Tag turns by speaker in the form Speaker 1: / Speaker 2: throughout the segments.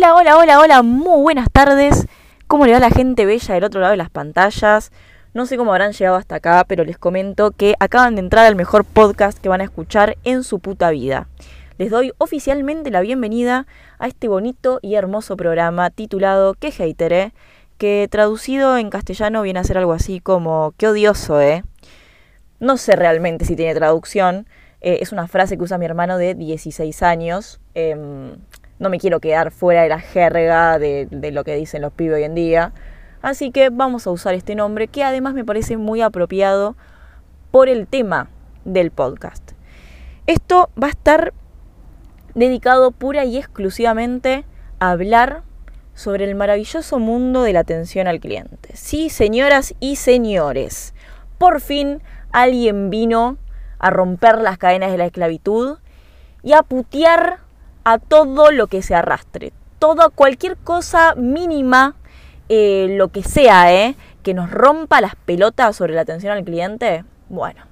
Speaker 1: Hola, hola, hola, hola, muy buenas tardes. ¿Cómo le va la gente bella del otro lado de las pantallas? No sé cómo habrán llegado hasta acá, pero les comento que acaban de entrar al mejor podcast que van a escuchar en su puta vida. Les doy oficialmente la bienvenida a este bonito y hermoso programa titulado ¿Qué hater, que traducido en castellano viene a ser algo así como qué odioso, ¿eh? No sé realmente si tiene traducción. Eh, es una frase que usa mi hermano de 16 años. Em, no me quiero quedar fuera de la jerga de, lo que dicen los pibes hoy en día. Así que vamos a usar este nombre que además me parece muy apropiado por el tema del podcast. Esto va a estar dedicado pura y exclusivamente a hablar sobre el maravilloso mundo de la atención al cliente. Sí, señoras y señores, por fin alguien vino a romper las cadenas de la esclavitud y a putear a todo lo que se arrastre. Todo, cualquier cosa mínima, eh, lo que sea, eh, que nos rompa las pelotas sobre la atención al cliente, bueno,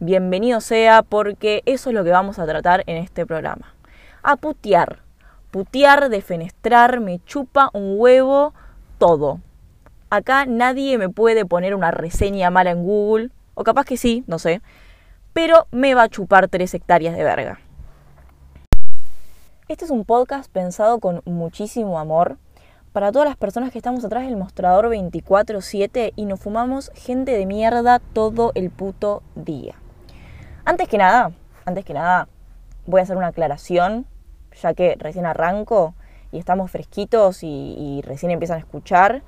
Speaker 1: bienvenido sea porque eso es lo que vamos a tratar en este programa. A putear. Putear, defenestrar, me chupa un huevo, todo. Acá nadie me puede poner una reseña mala en Google, o capaz que sí, no sé, pero me va a chupar tres hectáreas de verga. Este es un podcast pensado con muchísimo amor para todas las personas que estamos atrás del mostrador 24/7 y nos fumamos gente de mierda todo el puto día. Antes que nada, antes que nada, voy a hacer una aclaración, ya que recién arranco y estamos fresquitos y, recién empiezan a escuchar.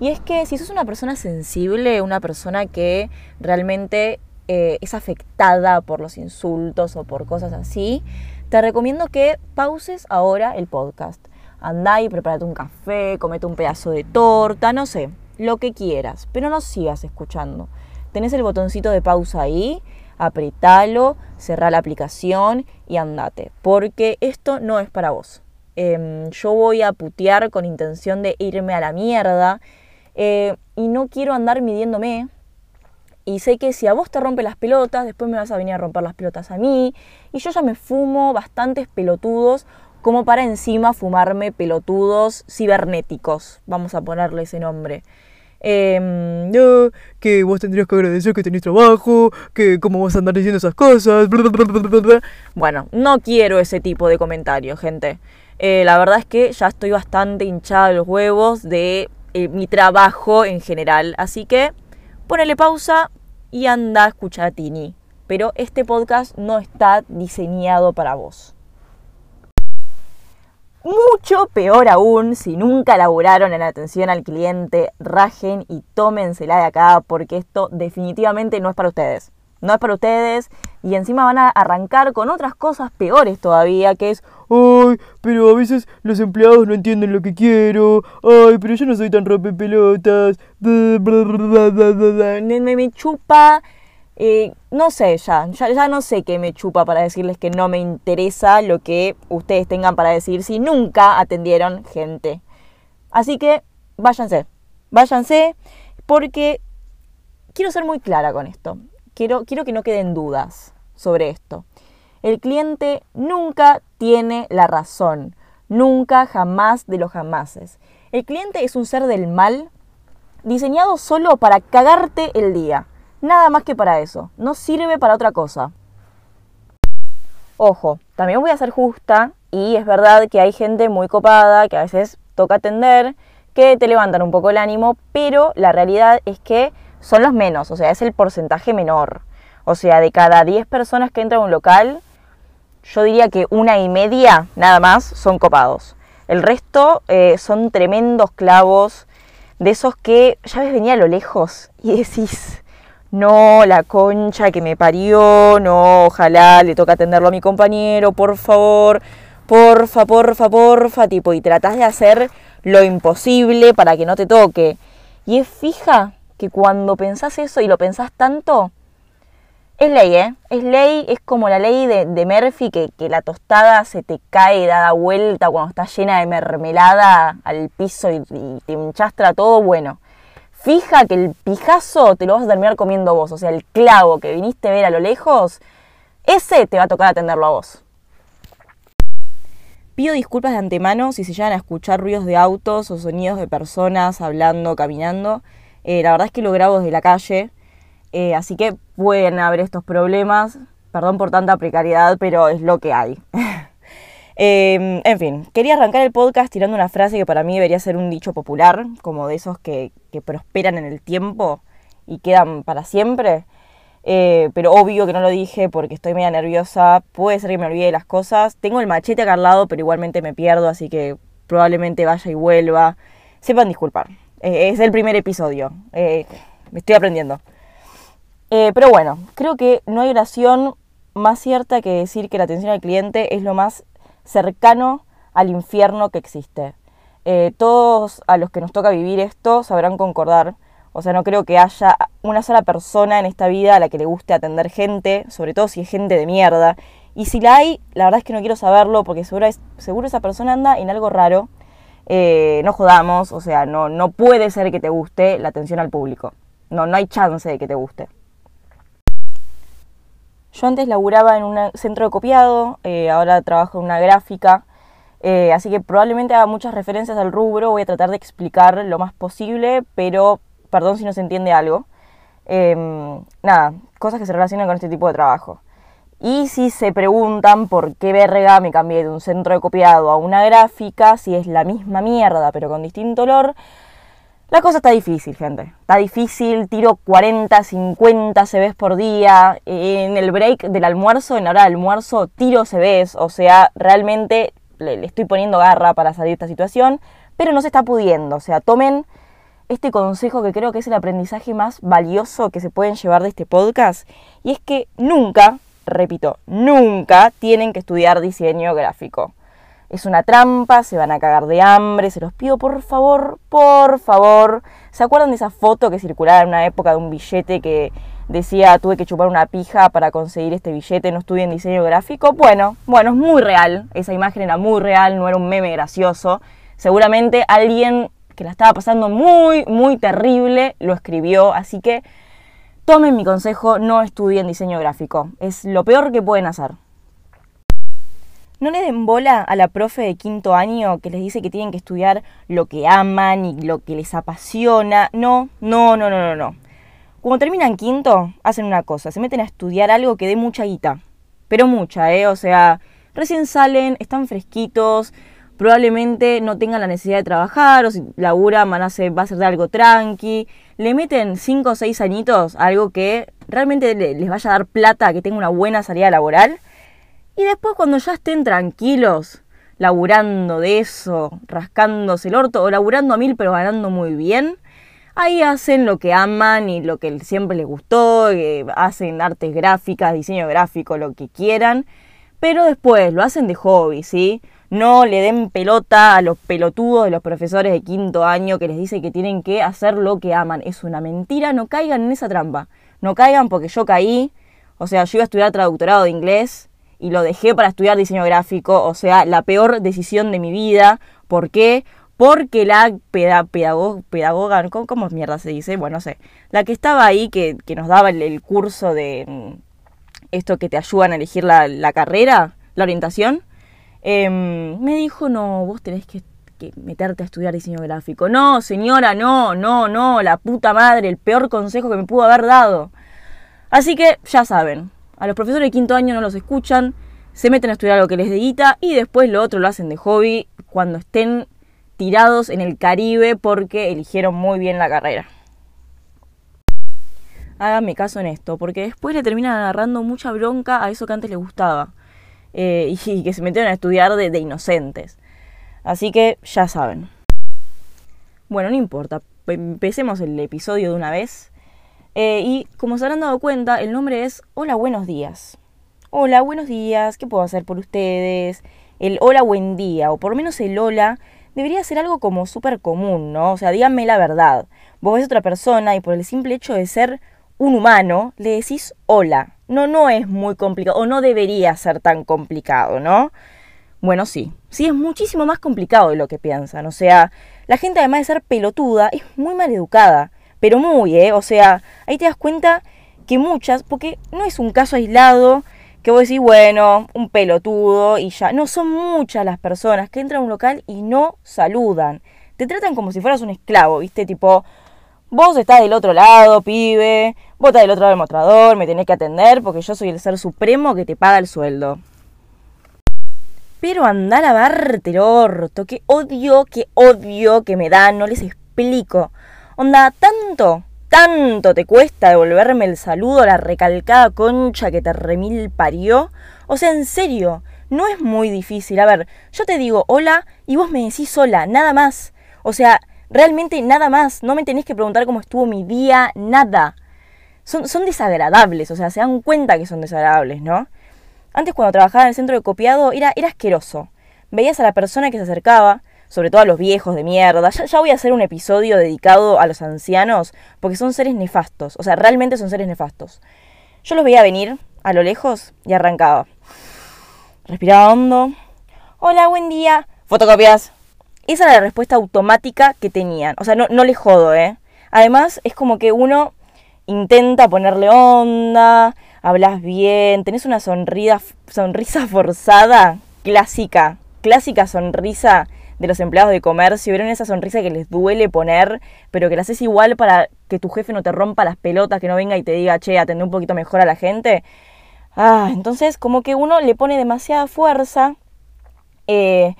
Speaker 1: Y es que si sos una persona sensible, una persona que realmente eh, es afectada por los insultos o por cosas así, te recomiendo que pauses ahora el podcast. Andá y prepárate un café, comete un pedazo de torta, no sé, lo que quieras, pero no sigas escuchando. Tenés el botoncito de pausa ahí, apretalo, cerrá la aplicación y andate, porque esto no es para vos. Em, yo voy a putear con intención de irme a la mierda eh, y no quiero andar midiéndome y sé que si a vos te rompe las pelotas, después me vas a venir a romper las pelotas a mí. Y yo ya me fumo bastantes pelotudos como para encima fumarme pelotudos cibernéticos. Vamos a ponerle ese nombre.
Speaker 2: Eh, que vos tendrías que agradecer que tenés trabajo, que cómo vas a andar diciendo esas cosas.
Speaker 1: bueno, no quiero ese tipo de comentarios, gente. Eh, la verdad es que ya estoy bastante hinchada de los huevos de eh, mi trabajo en general. Así que ponele pausa, y anda a escuchar a Tini. Pero este podcast no está diseñado para vos. Mucho peor aún, si nunca laburaron en atención al cliente, rajen y tómensela de acá porque esto definitivamente no es para ustedes. No es para ustedes y encima van a arrancar con otras cosas peores todavía, que es,
Speaker 2: ay, pero a veces los empleados no entienden lo que quiero, ay, pero yo no soy tan rompepelotas,
Speaker 1: me, me chupa, eh, no sé ya, ya, ya no sé qué me chupa para decirles que no me interesa lo que ustedes tengan para decir si nunca atendieron gente. Así que váyanse, váyanse, porque quiero ser muy clara con esto. Quiero, quiero que no queden dudas sobre esto. El cliente nunca tiene la razón, nunca, jamás de los jamases. El cliente es un ser del mal diseñado solo para cagarte el día. Nada más que para eso. No sirve para otra cosa. Ojo, también voy a ser justa y es verdad que hay gente muy copada que a veces toca atender, que te levantan un poco el ánimo, pero la realidad es que son los menos, o sea, es el porcentaje menor. O sea, de cada 10 personas que entran a un local, yo diría que una y media nada más son copados. El resto eh, son tremendos clavos, de esos que ya ves venía a lo lejos y decís, no, la concha que me parió, no, ojalá le toca atenderlo a mi compañero, por favor, porfa, porfa, porfa, tipo, y tratás de hacer lo imposible para que no te toque. Y es fija que cuando pensás eso y lo pensás tanto, es ley, ¿eh? Es ley, es como la ley de, de Murphy, que, que, la tostada se te cae, da vuelta cuando está llena de mermelada al piso y, te hinchastra todo. Bueno, fija que el pijazo te lo vas a terminar comiendo vos. O sea, el clavo que viniste a ver a lo lejos, ese te va a tocar atenderlo a vos. Pido disculpas de antemano si se llegan a escuchar ruidos de autos o sonidos de personas hablando, caminando. Eh, la verdad es que lo grabo desde la calle, eh, así que pueden haber estos problemas. Perdón por tanta precariedad, pero es lo que hay. Em, en fin, quería arrancar el podcast tirando una frase que para mí debería ser un dicho popular, como de esos que, prosperan en el tiempo y quedan para siempre. Eh, pero obvio que no lo dije porque estoy media nerviosa, puede ser que me olvide de las cosas. Tengo el machete acá al lado, pero igualmente me pierdo, así que probablemente vaya y vuelva. Sepan disculpar, eh, es el primer episodio, eh, me estoy aprendiendo. pero bueno, creo que no hay oración más cierta que decir que la atención al cliente es lo más cercano al infierno que existe. Eh, todos a los que nos toca vivir esto sabrán concordar. O sea, no creo que haya una sola persona en esta vida a la que le guste atender gente, sobre todo si es gente de mierda. Y si la hay, la verdad es que no quiero saberlo porque seguro, seguro esa persona anda en algo raro. Eh, no jodamos, o sea, no, no puede ser que te guste la atención al público. No, no hay chance de que te guste. Yo antes laburaba en un centro de copiado, eh, ahora trabajo en una gráfica, eh, así que probablemente haga muchas referencias al rubro, voy a tratar de explicar lo más posible, pero perdón si no se entiende algo. Em, nada, cosas que se relacionan con este tipo de trabajo. Y si se preguntan por qué verga me cambié de un centro de copiado a una gráfica, si es la misma mierda pero con distinto olor, la cosa está difícil, gente. Está difícil, tiro 40, 50 CVs por día. En el break del almuerzo, en la hora del almuerzo, tiro CVs. O sea, realmente le, estoy poniendo garra para salir de esta situación, pero no se está pudiendo. O sea, tomen este consejo que creo que es el aprendizaje más valioso que se pueden llevar de este podcast. Y es que nunca, repito, nunca tienen que estudiar diseño gráfico es una trampa, se van a cagar de hambre, se los pido por favor, por favor. ¿Se acuerdan de esa foto que circulaba en una época de un billete que decía tuve que chupar una pija para conseguir este billete, no estudié en diseño gráfico? Bueno, bueno, es muy real, esa imagen era muy real, no era un meme gracioso. Seguramente alguien que la estaba pasando muy, muy terrible lo escribió, así que tomen mi consejo, no estudien diseño gráfico, es lo peor que pueden hacer. No le den bola a la profe de quinto año que les dice que tienen que estudiar lo que aman y lo que les apasiona. No, no, no, no, no, no. Cuando terminan quinto, hacen una cosa, se meten a estudiar algo que dé mucha guita. Pero mucha, ¿eh? O sea, recién salen, están fresquitos, probablemente no tengan la necesidad de trabajar, o si laburan van a ser, va a ser de algo tranqui. Le meten cinco o seis añitos a algo que realmente les vaya a dar plata, que tenga una buena salida laboral y después cuando ya estén tranquilos, laburando de eso, rascándose el orto o laburando a mil pero ganando muy bien, ahí hacen lo que aman y lo que siempre les gustó, eh, hacen artes gráficas, diseño gráfico, lo que quieran, pero después lo hacen de hobby, ¿sí? No le den pelota a los pelotudos de los profesores de quinto año que les dicen que tienen que hacer lo que aman. Es una mentira, no caigan en esa trampa. No caigan porque yo caí. O sea, yo iba a estudiar traductorado de inglés y lo dejé para estudiar diseño gráfico, o sea, la peor decisión de mi vida. ¿Por qué? Porque la pedagoga, ¿cómo, mierda se dice? Bueno, no sé, la que estaba ahí, que, nos daba el, curso de mm, esto que te ayudan a elegir la, carrera, la orientación, em, me dijo, no, vos tenés que, que meterte a estudiar diseño gráfico. No, señora, no, no, no, la puta madre, el peor consejo que me pudo haber dado. Así que ya saben, a los profesores de quinto año no los escuchan, se meten a estudiar lo que les dedita y después lo otro lo hacen de hobby cuando estén tirados en el Caribe porque eligieron muy bien la carrera. Háganme caso en esto, porque después le terminan agarrando mucha bronca a eso que antes les gustaba eh, y que se metieron a estudiar de, inocentes. Así que ya saben. Bueno, no importa, empecemos el episodio de una vez. Eh, y como se habrán dado cuenta, el nombre es Hola, buenos días. Hola, buenos días, ¿qué puedo hacer por ustedes? El hola, buen día, o por lo menos el hola, debería ser algo como súper común, ¿no? O sea, díganme la verdad. Vos ves otra persona y por el simple hecho de ser un humano, le decís hola. No, no es muy complicado, o no debería ser tan complicado, ¿no? Bueno, sí, sí es muchísimo más complicado de lo que piensan. O sea, la gente además de ser pelotuda es muy mal educada pero muy, ¿eh? O sea, ahí te das cuenta que muchas, porque no es un caso aislado, que vos decís, bueno, un pelotudo y ya. No son muchas las personas que entran a un local y no saludan. Te tratan como si fueras un esclavo, ¿viste? Tipo, vos estás del otro lado, pibe, vos estás del otro lado del mostrador, me tenés que atender porque yo soy el ser supremo que te paga el sueldo. Pero anda a lavarte el orto, que odio, que odio que me dan, no les explico. Onda, tanto, tanto te cuesta devolverme el saludo a la recalcada concha que te remil parió. O sea, en serio, no es muy difícil. A ver, yo te digo hola y vos me decís hola, nada más. O sea, realmente nada más. No me tenés que preguntar cómo estuvo mi día, nada. Son, son desagradables, o sea, se dan cuenta que son desagradables, ¿no? Antes cuando trabajaba en el centro de copiado era, era asqueroso. Veías a la persona que se acercaba, sobre todo a los viejos de mierda. Ya, ya, voy a hacer un episodio dedicado a los ancianos, porque son seres nefastos, o sea, realmente son seres nefastos. Yo los veía venir a lo lejos y arrancaba. Respiraba hondo. Hola, buen día. Fotocopias. Esa era la respuesta automática que tenían. O sea, no, no les jodo, ¿eh? Además, es como que uno intenta ponerle onda, hablas bien, tenés una sonrisa, forzada, clásica, clásica sonrisa de los empleados de comercio, vieron esa sonrisa que les duele poner, pero que la haces igual para que tu jefe no te rompa las pelotas, que no venga y te diga, che, atende un poquito mejor a la gente. Ah, entonces como que uno le pone demasiada fuerza eh,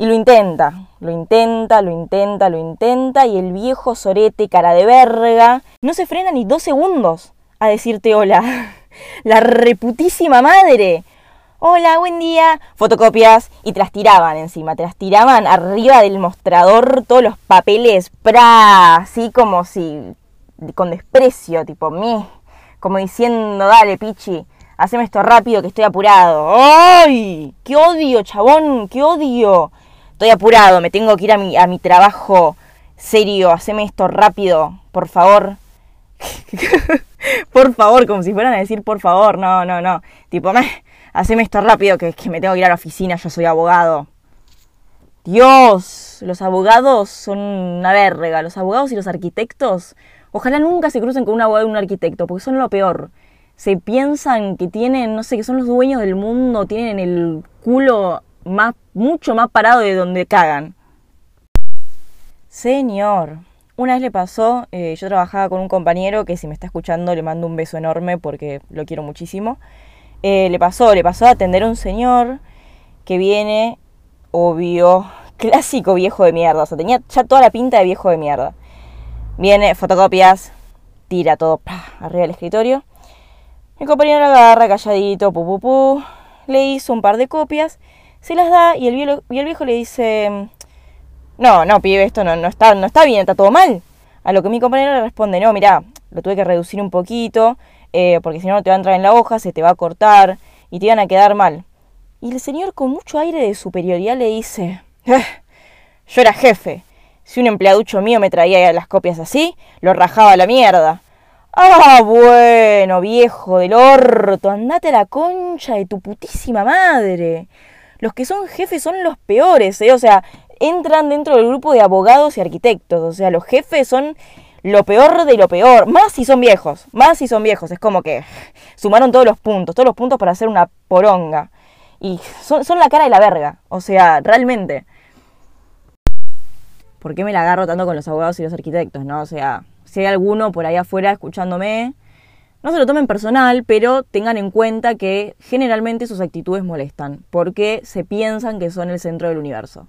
Speaker 1: y lo intenta, lo intenta, lo intenta, lo intenta, y el viejo sorete, cara de verga, no se frena ni dos segundos a decirte hola. La reputísima madre. Hola, buen día. Fotocopias. Y te las tiraban encima, te las tiraban arriba del mostrador todos los papeles, pra, así como si, con desprecio, tipo, mí, como diciendo, dale, pichi, haceme esto rápido que estoy apurado. ¡Ay! ¡Qué odio, chabón! ¡Qué odio! Estoy apurado, me tengo que ir a mi, a mi trabajo serio, haceme esto rápido, por favor. por favor, como si fueran a decir por favor, no, no, no. Tipo, me, haceme esto rápido que, que me tengo que ir a la oficina, yo soy abogado. Dios, los abogados son una verga, los abogados y los arquitectos. Ojalá nunca se crucen con un abogado y un arquitecto, porque son lo peor. Se piensan que tienen, no sé, que son los dueños del mundo, tienen el culo más, mucho más parado de donde cagan. Señor, una vez le pasó, eh, yo trabajaba con un compañero que si me está escuchando le mando un beso enorme porque lo quiero muchísimo. Eh, le pasó, le pasó a atender a un señor que viene, obvio, clásico viejo de mierda, o sea, tenía ya toda la pinta de viejo de mierda. Viene, fotocopias, tira todo arriba del escritorio. Mi compañero agarra calladito, pu, pu, le hizo un par de copias, se las da y el, viejo, le dice, no, no, pibe, esto no, no, está, no está bien, está todo mal. A lo que mi compañero le responde, no, mira, lo tuve que reducir un poquito, eh, porque si no, no te va a entrar en la hoja, se te va a cortar y te van a quedar mal. Y el señor con mucho aire de superioridad le dice, eh, yo era jefe. Si un empleaducho mío me traía las copias así, lo rajaba a la mierda. Ah, bueno, viejo del orto, andate a la concha de tu putísima madre. Los que son jefes son los peores, ¿eh? O sea, entran dentro del grupo de abogados y arquitectos. O sea, los jefes son lo peor de lo peor. Más si son viejos. Más si son viejos. Es como que sumaron todos los puntos. Todos los puntos para hacer una poronga. Y son, son la cara de la verga. O sea, realmente. ¿Por qué me la agarro tanto con los abogados y los arquitectos? ¿No? O sea, si hay alguno por ahí afuera escuchándome, no se lo tomen personal, pero tengan en cuenta que generalmente sus actitudes molestan, porque se piensan que son el centro del universo.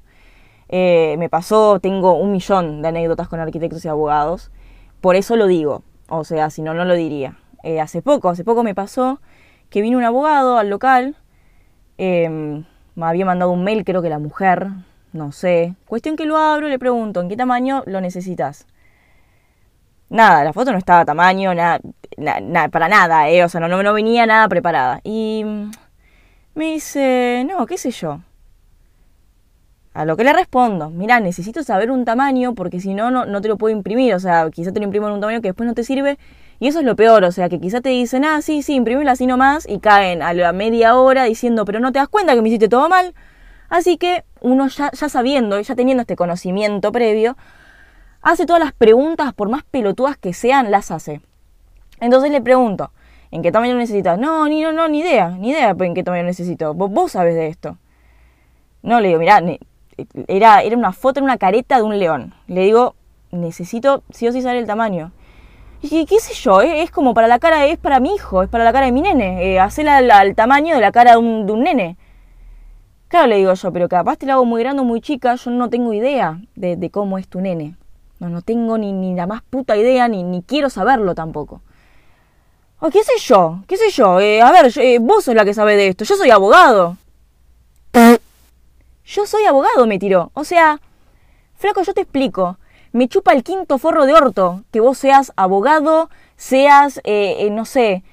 Speaker 1: Eh, me pasó, tengo un millón de anécdotas con arquitectos y abogados, por eso lo digo, o sea, si no, no lo diría. Eh, hace poco, hace poco me pasó que vino un abogado al local, em, me había mandado un mail, creo que la mujer, no sé. Cuestión que lo abro, le pregunto, ¿en qué tamaño lo necesitas? Nada, la foto no estaba a tamaño, nada, para nada, eh, o sea, no, no venía nada preparada. Y me dice, no, qué sé yo. A lo que le respondo, mira, necesito saber un tamaño porque si no, no te lo puedo imprimir. O sea, quizá te lo imprimo en un tamaño que después no te sirve. Y eso es lo peor, o sea, que quizá te dicen, ah, sí, sí, imprimílo así nomás. Y caen a la media hora diciendo, pero no te das cuenta que me hiciste todo mal. Así que uno ya, ya sabiendo, ya teniendo este conocimiento previo, hace todas las preguntas, por más pelotudas que sean, las hace. Entonces le pregunto, ¿En qué tamaño necesitas? No, ni, no, no, ni idea, ni idea en qué tamaño necesito. Vos, vos sabés de esto. No, le digo, mirá, era, era una foto en una careta de un león. Le digo, necesito sí o sí saber el tamaño. Y qué sé yo, es como para la cara, es para mi hijo, es para la cara de mi nene. Eh, hacerla al, tamaño de la cara de un, de un nene. Claro, le digo yo, pero capaz te la hago muy grande o muy chica, yo no tengo idea de, cómo es tu nene. No, no tengo ni, ni la más puta idea, ni, ni quiero saberlo tampoco. O qué sé yo, qué sé yo. Eh, a ver, eh, vos sos la que sabe de esto. Yo soy abogado. Yo soy abogado, me tiró. O sea, flaco, yo te explico me chupa el quinto forro de orto que vos seas abogado, seas, eh, eh, no sé,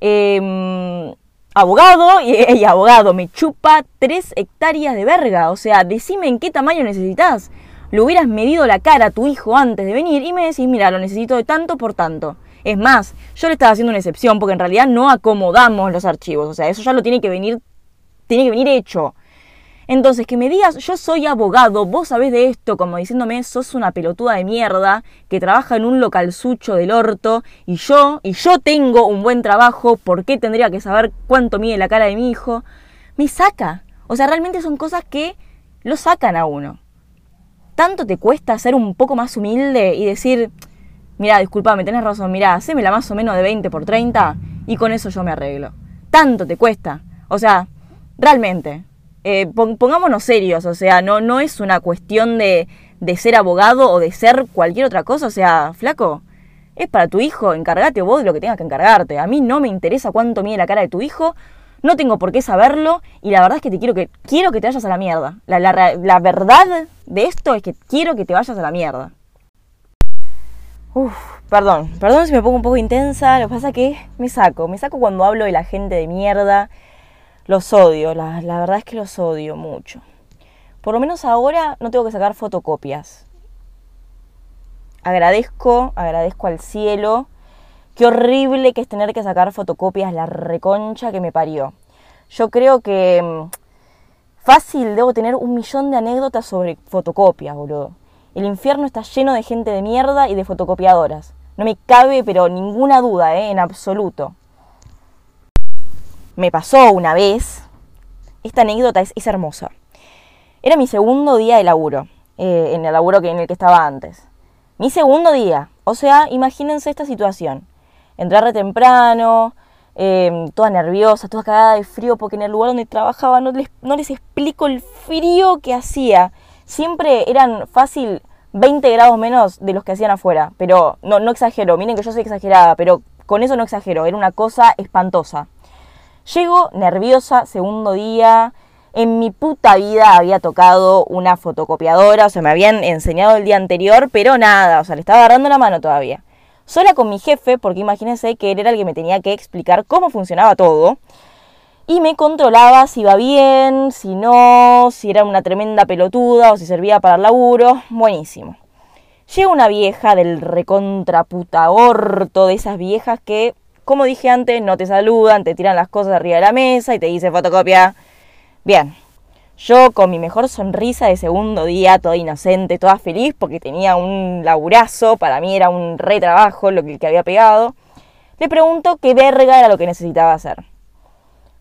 Speaker 1: em, abogado y, abogado. Me chupa tres hectáreas de verga. O sea, decime en qué tamaño necesitas. Lo hubieras medido la cara a tu hijo antes de venir y me decís, mira, lo necesito de tanto por tanto. Es más, yo le estaba haciendo una excepción porque en realidad no acomodamos los archivos. O sea, eso ya lo tiene que venir, tiene que venir hecho. Entonces, que me digas, yo soy abogado, vos sabés de esto, como diciéndome, sos una pelotuda de mierda que trabaja en un local sucho del orto, y yo, y yo tengo un buen trabajo, ¿por qué tendría que saber cuánto mide la cara de mi hijo? Me saca. O sea, realmente son cosas que lo sacan a uno. ¿Tanto te cuesta ser un poco más humilde y decir, mira, disculpame, tenés razón, mira, hacémela más o menos de 20 por 30 y con eso yo me arreglo? ¿Tanto te cuesta? O sea, realmente, eh, pongámonos serios, o sea, no, no es una cuestión de, de ser abogado o de ser cualquier otra cosa, o sea, flaco, es para tu hijo, encárgate vos de lo que tengas que encargarte. A mí no me interesa cuánto mide la cara de tu hijo, no tengo por qué saberlo y la verdad es que te quiero que quiero que te vayas a la mierda. La, la, la verdad de esto es que quiero que te vayas a la mierda. Uf, perdón, perdón si me pongo un poco intensa, lo que pasa es que me saco, me saco cuando hablo de la gente de mierda los odio, la, verdad es que los odio mucho. Por lo menos ahora no tengo que sacar fotocopias. Agradezco, agradezco al cielo. Qué horrible que es tener que sacar fotocopias, la reconcha que me parió. Yo creo que mm, fácil debo tener un millón de anécdotas sobre fotocopias, boludo. El infierno está lleno de gente de mierda y de fotocopiadoras. No me cabe, pero ninguna duda, ¿eh? en absoluto me pasó una vez, esta anécdota es, hermosa. Era mi segundo día de laburo, eh, en el laburo que, en el que estaba antes. Mi segundo día, o sea, imagínense esta situación. Entré re temprano, em, toda nerviosa, toda cagada de frío, porque en el lugar donde trabajaba no les, no les explico el frío que hacía. Siempre eran fácil 20 grados menos de los que hacían afuera, pero no, no exagero, miren que yo soy exagerada, pero con eso no exagero, era una cosa espantosa. Llego nerviosa, segundo día. En mi puta vida había tocado una fotocopiadora, o sea, me habían enseñado el día anterior, pero nada, o sea, le estaba agarrando la mano todavía. Sola con mi jefe, porque imagínense que él era el que me tenía que explicar cómo funcionaba todo. Y me controlaba si iba bien, si no, si era una tremenda pelotuda o si servía para el laburo. Buenísimo. Llega una vieja del recontra puta orto, de esas viejas que como dije antes, no te saludan, te tiran las cosas arriba de la mesa y te dicen fotocopia. Bien, yo con mi mejor sonrisa de segundo día, toda inocente, toda feliz porque tenía un laburazo, para mí era un retrabajo lo que, había pegado, le pregunto qué verga era lo que necesitaba hacer.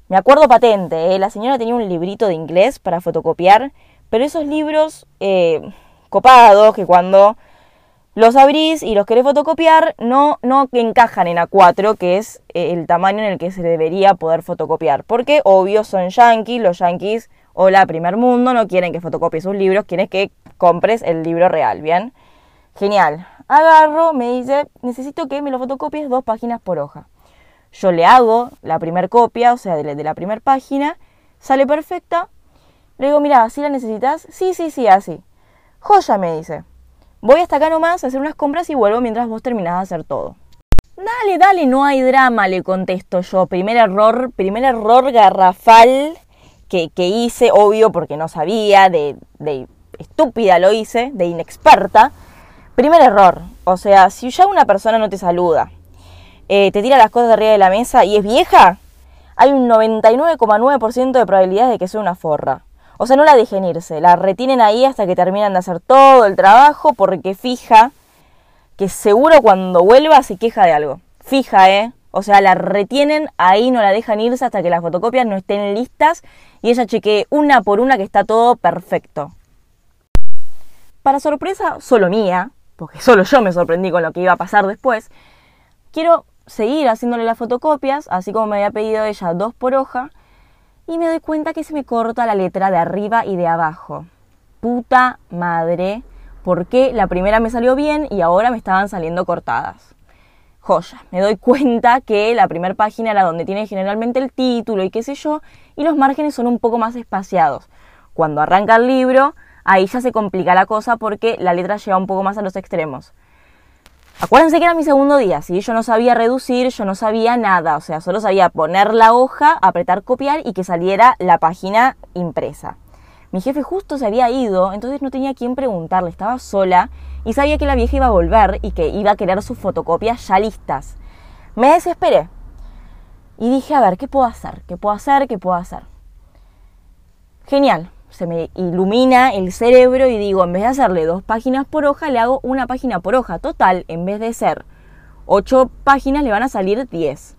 Speaker 1: Me acuerdo patente, ¿eh? la señora tenía un librito de inglés para fotocopiar, pero esos libros eh, copados que cuando los abrís y los querés fotocopiar, no, no encajan en A4, que es eh, el tamaño en el que se debería poder fotocopiar. Porque, obvio, son yankees, los yankees, hola, primer mundo, no quieren que fotocopies sus libros, quieren que compres el libro real, ¿bien? Genial. Agarro, me dice, necesito que me lo fotocopies dos páginas por hoja. Yo le hago la primera copia, o sea, de la, primera página, sale perfecta. Le digo, mira, ¿sí la necesitas? Sí, sí, sí, así. Joya, me dice. Voy hasta acá nomás a hacer unas compras y vuelvo mientras vos terminás de hacer todo. Dale, dale, no hay drama, le contesto yo. Primer error, primer error garrafal que, hice, obvio porque no sabía, de, estúpida lo hice, de inexperta. Primer error, o sea, si ya una persona no te saluda, eh, te tira las cosas de arriba de la mesa y es vieja, hay un 99,9% de probabilidades de que sea una forra. O sea, no la dejen irse, la retienen ahí hasta que terminan de hacer todo el trabajo porque fija que seguro cuando vuelva se queja de algo. Fija, ¿eh? O sea, la retienen ahí, no la dejan irse hasta que las fotocopias no estén listas y ella chequee una por una que está todo perfecto. Para sorpresa solo mía, porque solo yo me sorprendí con lo que iba a pasar después, quiero seguir haciéndole las fotocopias, así como me había pedido ella dos por hoja, y me doy cuenta que se me corta la letra de arriba y de abajo. Puta madre, ¿por qué la primera me salió bien y ahora me estaban saliendo cortadas? Joya, me doy cuenta que la primera página era donde tiene generalmente el título y qué sé yo, y los márgenes son un poco más espaciados. Cuando arranca el libro, ahí ya se complica la cosa porque la letra llega un poco más a los extremos. Acuérdense que era mi segundo día, ¿sí? Yo no sabía reducir, yo no sabía nada, o sea, solo sabía poner la hoja, apretar copiar y que saliera la página impresa. Mi jefe justo se había ido, entonces no tenía quién preguntarle, estaba sola y sabía que la vieja iba a volver y que iba a querer sus fotocopias ya listas. Me desesperé y dije, a ver, ¿qué puedo hacer? ¿Qué puedo hacer? ¿Qué puedo hacer? Genial, se me ilumina el cerebro y digo, en vez de hacerle dos páginas por hoja, le hago una página por hoja. Total, en vez de ser ocho páginas, le van a salir diez.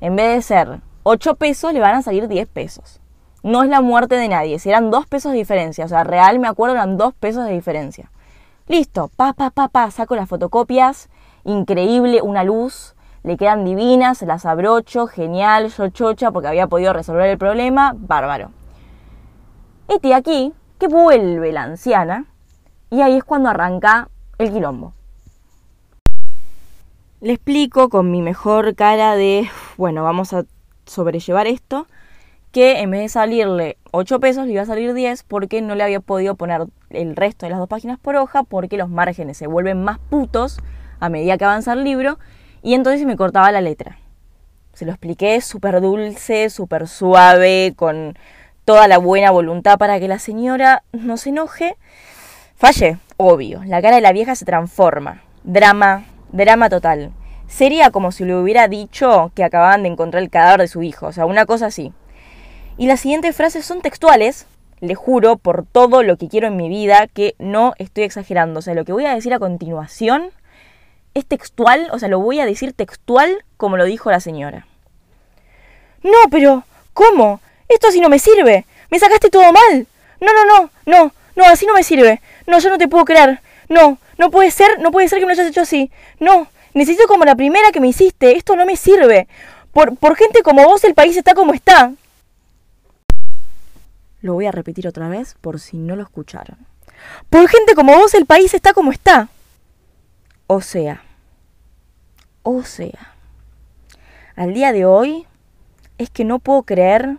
Speaker 1: En vez de ser ocho pesos, le van a salir diez pesos. No es la muerte de nadie, si eran dos pesos de diferencia, o sea, real me acuerdo, eran dos pesos de diferencia. Listo, pa, pa, saco las fotocopias, increíble, una luz, le quedan divinas, las abrocho, genial, yo chocha porque había podido resolver el problema, bárbaro. Este aquí que vuelve la anciana y ahí es cuando arranca el quilombo. Le explico con mi mejor cara de, bueno, vamos a sobrellevar esto, que en vez de salirle 8 pesos le iba a salir 10 porque no le había podido poner el resto de las dos páginas por hoja porque los márgenes se vuelven más putos a medida que avanza el libro y entonces me cortaba la letra. Se lo expliqué súper dulce, súper suave, con toda la buena voluntad para que la señora no se enoje. Falle, obvio. La cara de la vieja se transforma. Drama, drama total. Sería como si le hubiera dicho que acababan de encontrar el cadáver de su hijo, o sea, una cosa así. Y las siguientes frases son textuales, le juro por todo lo que quiero en mi vida que no estoy exagerando. O sea, lo que voy a decir a continuación es textual, o sea, lo voy a decir textual como lo dijo la señora. No, pero, ¿cómo? Esto así no me sirve. Me sacaste todo mal. No, no, no, no, no, así no me sirve. No, yo no te puedo creer. No, no puede ser, no puede ser que me lo hayas hecho así. No, necesito como la primera que me hiciste. Esto no me sirve. Por, por gente como vos el país está como está. Lo voy a repetir otra vez por si no lo escucharon. Por gente como vos el país está como está. O sea, o sea, al día de hoy es que no puedo creer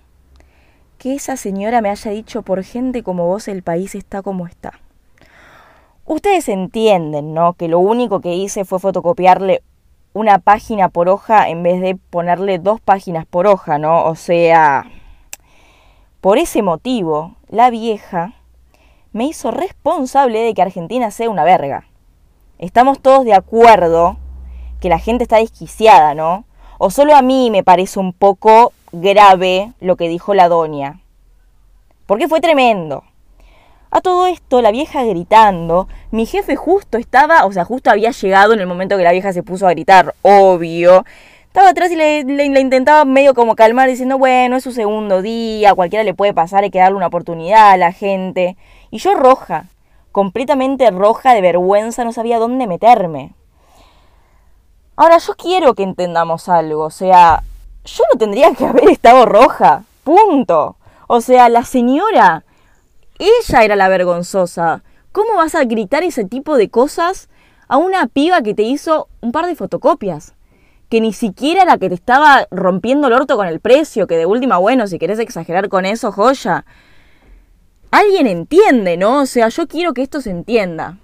Speaker 1: que esa señora me haya dicho por gente como vos el país está como está. Ustedes entienden, ¿no? Que lo único que hice fue fotocopiarle una página por hoja en vez de ponerle dos páginas por hoja, ¿no? O sea, por ese motivo, la vieja me hizo responsable de que Argentina sea una verga. Estamos todos de acuerdo que la gente está desquiciada, ¿no? O solo a mí me parece un poco grave lo que dijo la doña. Porque fue tremendo. A todo esto, la vieja gritando, mi jefe justo estaba, o sea, justo había llegado en el momento que la vieja se puso a gritar, obvio. Estaba atrás y le, intentaba medio como calmar diciendo, bueno, es su segundo día, cualquiera le puede pasar, hay que darle una oportunidad a la gente. Y yo roja, completamente roja de vergüenza, no sabía dónde meterme. Ahora, yo quiero que entendamos algo, o sea, yo no tendría que haber estado roja. Punto. O sea, la señora, ella era la vergonzosa. ¿Cómo vas a gritar ese tipo de cosas a una piba que te hizo un par de fotocopias? Que ni siquiera la que te estaba rompiendo el orto con el precio, que de última, bueno, si querés exagerar con eso, joya. Alguien entiende, ¿no? O sea, yo quiero que esto se entienda.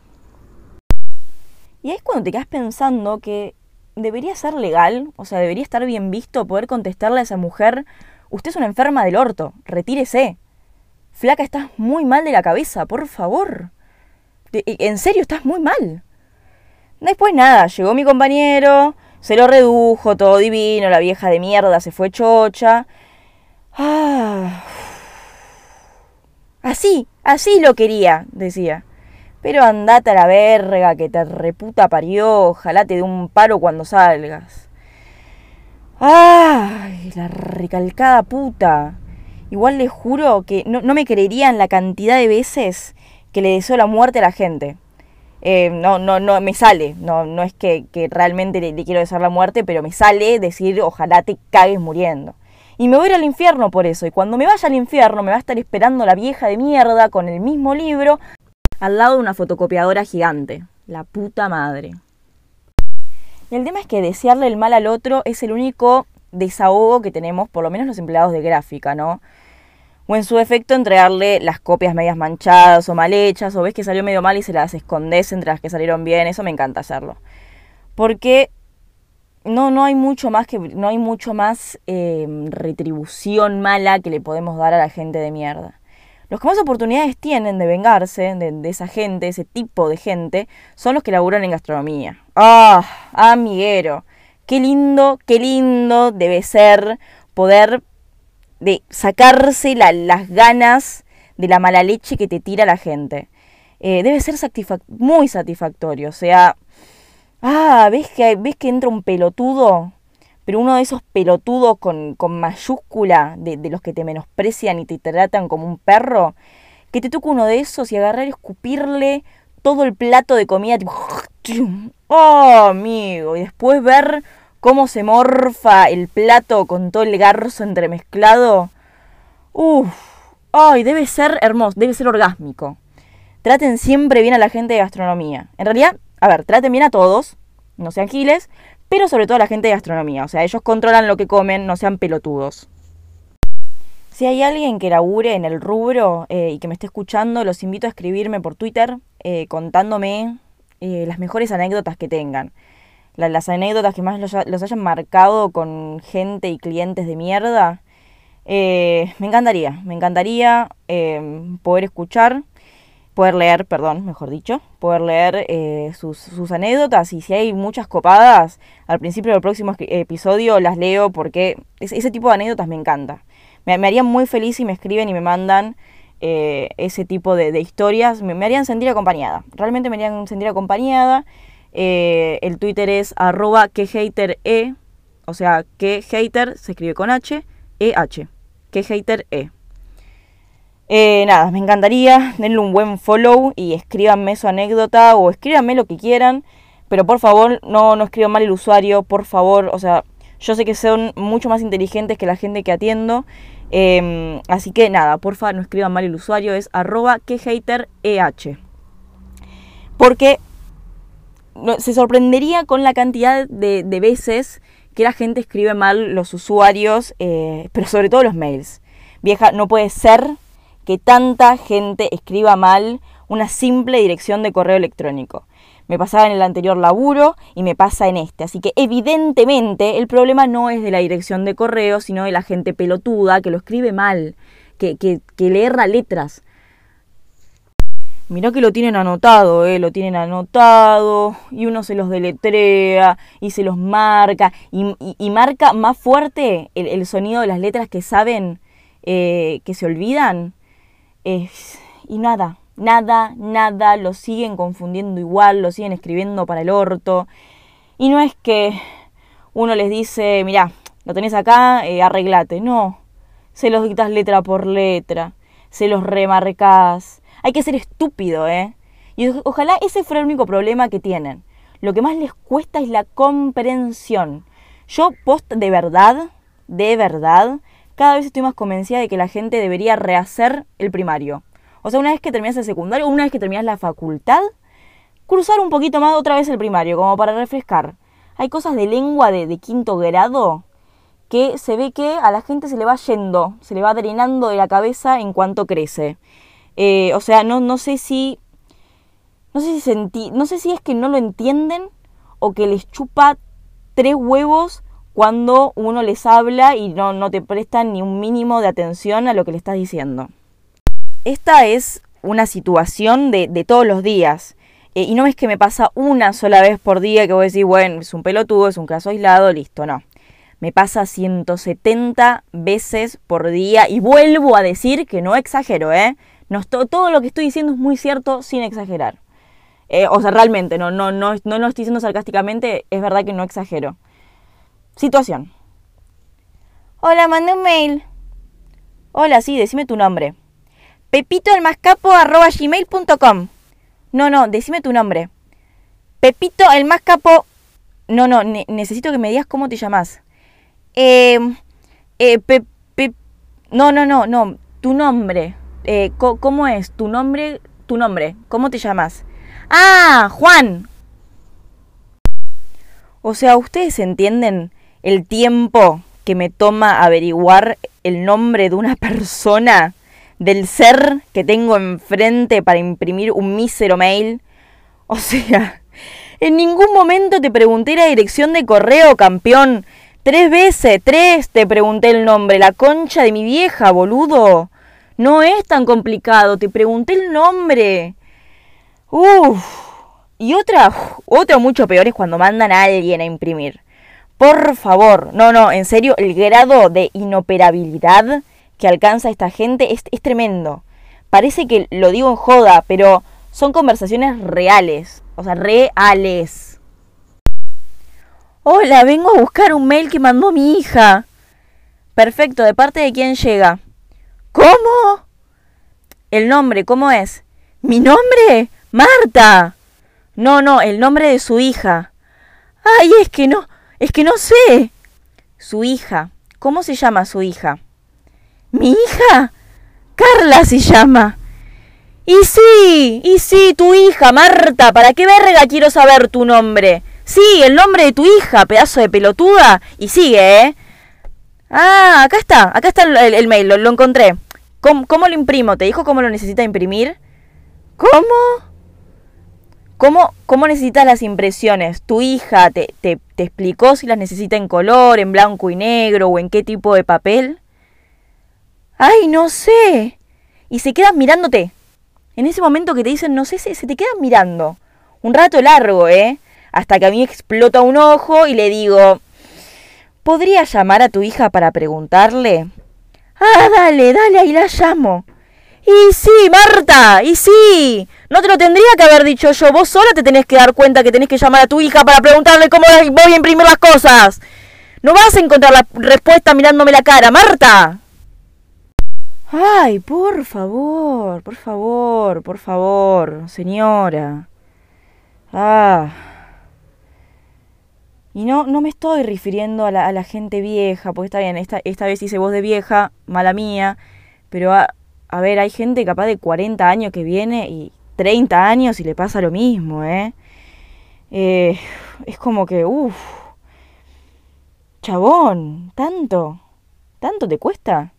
Speaker 1: Y ahí es cuando te quedas pensando que debería ser legal, o sea, debería estar bien visto poder contestarle a esa mujer, usted es una enferma del orto, retírese. Flaca, estás muy mal de la cabeza, por favor. en serio, estás muy mal. Después nada, llegó mi compañero, se lo redujo, todo divino, la vieja de mierda se fue chocha. Ah. Así, así lo quería, decía. Pero andate a la verga que te reputa parió, ojalá te dé un paro cuando salgas. ¡Ay! La recalcada puta. Igual les juro que no, no me creerían la cantidad de veces que le deseo la muerte a la gente. Eh, no, no, no, me sale. No, no es que, que realmente le, quiero desear la muerte, pero me sale decir ojalá te cagues muriendo. Y me voy a ir al infierno por eso. Y cuando me vaya al infierno me va a estar esperando la vieja de mierda con el mismo libro al lado de una fotocopiadora gigante. La puta madre. Y el tema es que desearle el mal al otro es el único desahogo que tenemos, por lo menos los empleados de gráfica, ¿no? O en su defecto entregarle las copias medias manchadas o mal hechas, o ves que salió medio mal y se las escondes entre las que salieron bien, eso me encanta hacerlo. Porque no, no hay mucho más que. no hay mucho más eh, retribución mala que le podemos dar a la gente de mierda. Los que más oportunidades tienen de vengarse de, esa gente, ese tipo de gente, son los que laburan en gastronomía. ¡Ah! amiguero! Qué lindo, qué lindo debe ser poder de sacarse la, las ganas de la mala leche que te tira la gente. Eh, debe ser muy satisfactorio. O sea, ah, ¿ves que, ¿ves que entra un pelotudo? Pero uno de esos pelotudos con, con mayúscula, de, de, los que te menosprecian y te tratan como un perro, que te toca uno de esos y agarrar y escupirle todo el plato de comida, oh, amigo, y después ver cómo se morfa el plato con todo el garzo entremezclado. Uff, ay, debe ser hermoso, debe ser orgásmico. Traten siempre bien a la gente de gastronomía. En realidad, a ver, traten bien a todos, no sean giles, pero sobre todo a la gente de gastronomía. O sea, ellos controlan lo que comen, no sean pelotudos. Si hay alguien que labure en el rubro eh, y que me esté escuchando, los invito a escribirme por Twitter eh, contándome eh, las mejores anécdotas que tengan. La, las anécdotas que más los, los, hayan marcado con gente y clientes de mierda. me encantaría, me encantaría poder escuchar, poder leer, perdón, mejor dicho, poder leer sus, sus anécdotas y si hay muchas copadas, al principio del próximo episodio las leo porque ese tipo de anécdotas me encanta. Me, me harían muy feliz si me escriben y me mandan eh, ese tipo de, de historias. Me, me, harían sentir acompañada. Realmente me harían sentir acompañada. Eh, el Twitter es arroba quehatere. O sea, que hater se escribe con H, E H. Que hater E. Eh, nada, me encantaría. Denle un buen follow y escríbanme su anécdota o escríbanme lo que quieran. Pero por favor, no, no escriban mal el usuario, por favor. O sea, yo sé que son mucho más inteligentes que la gente que atiendo. Eh, así que nada, porfa, no escriban mal el usuario, es arroba quehatereh. Porque no, se sorprendería con la cantidad de, de, veces que la gente escribe mal los usuarios, eh, pero sobre todo los mails. Vieja, no puede ser que tanta gente escriba mal una simple dirección de correo electrónico me pasaba en el anterior laburo y me pasa en este. Así que evidentemente el problema no es de la dirección de correo, sino de la gente pelotuda que lo escribe mal, que, que, que le erra letras. Mirá que lo tienen anotado, ¿eh? lo tienen anotado y uno se los deletrea y se los marca y, marca más fuerte el, sonido de las letras que saben eh, que se olvidan. Eh, y nada, Nada, nada, lo siguen confundiendo igual, lo siguen escribiendo para el orto. Y no es que uno les dice, mirá, lo tenés acá, eh, arreglate. No, se los dictas letra por letra, se los remarcás. Hay que ser estúpido, ¿eh? Y ojalá ese fuera el único problema que tienen. Lo que más les cuesta es la comprensión. Yo post de verdad, de verdad, cada vez estoy más convencida de que la gente debería rehacer el primario. O sea, una vez que terminas el secundario, una vez que terminas la facultad, cursar un poquito más otra vez el primario, como para refrescar. Hay cosas de lengua de, de quinto grado que se ve que a la gente se le va yendo, se le va drenando de la cabeza en cuanto crece. Eh, o sea, no, no sé si. No sé si sentí. No sé si es que no lo entienden o que les chupa tres huevos cuando uno les habla y no, no te prestan ni un mínimo de atención a lo que le estás diciendo esta es una situación de, de todos los días. Eh, y no es que me pasa una sola vez por día que voy a decir, bueno, es un pelotudo, es un caso aislado, listo, no. Me pasa 170 veces por día y vuelvo a decir que no exagero, ¿eh? No, todo lo que estoy diciendo es muy cierto sin exagerar. Eh, o sea, realmente, no, no, no, no lo estoy diciendo sarcásticamente, es verdad que no exagero. Situación. Hola, mandé un mail. Hola, sí, decime tu nombre. Pepitoelmascapo.gmail.com No, no, decime tu nombre. Pepito el. No, no, necesito que me digas cómo te llamas. Eh, eh, no, no, no, no, tu nombre. Eh, ¿Cómo es? Tu nombre, tu nombre. ¿Cómo te llamas? Ah, Juan. O sea, ¿ustedes entienden el tiempo que me toma averiguar el nombre de una persona? Del ser que tengo enfrente para imprimir un mísero mail. O sea, en ningún momento te pregunté la dirección de correo, campeón. Tres veces, tres te pregunté el nombre, la concha de mi vieja, boludo. No es tan complicado, te pregunté el nombre. Uf. Y otra, otra mucho peor es cuando mandan a alguien a imprimir. Por favor, no, no, en serio, el grado de inoperabilidad que alcanza esta gente es, es tremendo. Parece que lo digo en joda, pero son conversaciones reales, o sea, reales. Hola, vengo a buscar un mail que mandó mi hija. Perfecto, ¿de parte de quién llega? ¿Cómo? El nombre, ¿cómo es? ¿Mi nombre? Marta. No, no, el nombre de su hija. Ay, es que no, es que no sé. Su hija. ¿Cómo se llama su hija? ¿Mi hija? Carla se llama. Y sí, y sí, tu hija, Marta. ¿Para qué verga quiero saber tu nombre? Sí, el nombre de tu hija, pedazo de pelotuda. Y sigue, ¿eh? Ah, acá está, acá está el, mail, lo, encontré. ¿Cómo, ¿Cómo, lo imprimo? ¿Te dijo cómo lo necesita imprimir? ¿Cómo? ¿Cómo, cómo necesitas las impresiones? ¿Tu hija te, te, te explicó si las necesita en color, en blanco y negro o en qué tipo de papel? ¡Ay, no sé! Y se quedan mirándote. En ese momento que te dicen no sé, se, se te quedan mirando. Un rato largo, ¿eh? hasta que a mí explota un ojo y le digo, ¿podría llamar a tu hija para preguntarle? Ah, dale, dale, ahí la llamo. Y sí, Marta, y sí. No te lo tendría que haber dicho yo. Vos sola te tenés que dar cuenta que tenés que llamar a tu hija para preguntarle cómo voy a imprimir las cosas. No vas a encontrar la respuesta mirándome la cara, Marta. Ay, por favor, por favor, por favor, señora. Ah. Y no, no me estoy refiriendo a la, a la gente vieja, porque está bien, esta, esta vez hice voz de vieja, mala mía, pero a, a ver, hay gente capaz de 40 años que viene y 30 años y le pasa lo mismo, ¿eh? eh es como que, uff, chabón, tanto, tanto te cuesta.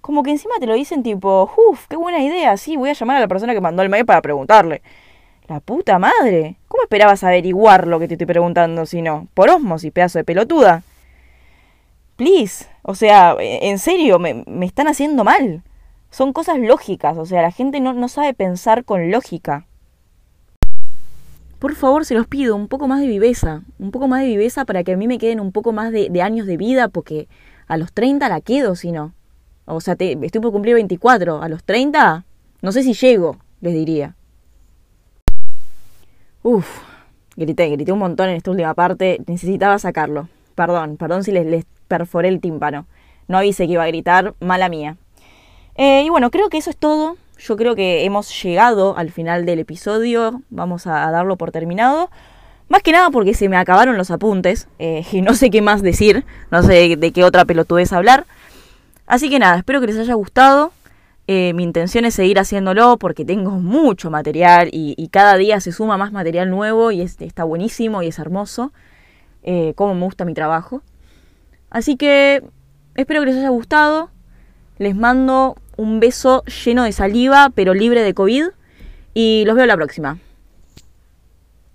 Speaker 1: Como que encima te lo dicen tipo, uff, qué buena idea, sí, voy a llamar a la persona que mandó el mail para preguntarle. La puta madre. ¿Cómo esperabas averiguar lo que te estoy preguntando si no? Por osmosis, pedazo de pelotuda. Please. O sea, en serio, me, están haciendo mal. Son cosas lógicas. O sea, la gente no, sabe pensar con lógica. Por favor, se los pido, un poco más de viveza. Un poco más de viveza para que a mí me queden un poco más de, años de vida, porque a los 30 la quedo si no. O sea, te, estoy por cumplir 24. A los 30, no sé si llego, les diría. Uf, grité, grité un montón en esta última parte. Necesitaba sacarlo. Perdón, perdón si les, perforé el tímpano. No avisé que iba a gritar, mala mía. Eh, y bueno, creo que eso es todo. Yo creo que hemos llegado al final del episodio. Vamos a, darlo por terminado. Más que nada porque se me acabaron los apuntes eh, y no sé qué más decir, no sé de qué otra pelotudez hablar. Así que nada, espero que les haya gustado. Eh, mi intención es seguir haciéndolo porque tengo mucho material y, cada día se suma más material nuevo y está buenísimo y es hermoso. Eh, como me gusta mi trabajo. Así que espero que les haya gustado. Les mando un beso lleno de saliva pero libre de COVID y los veo la próxima.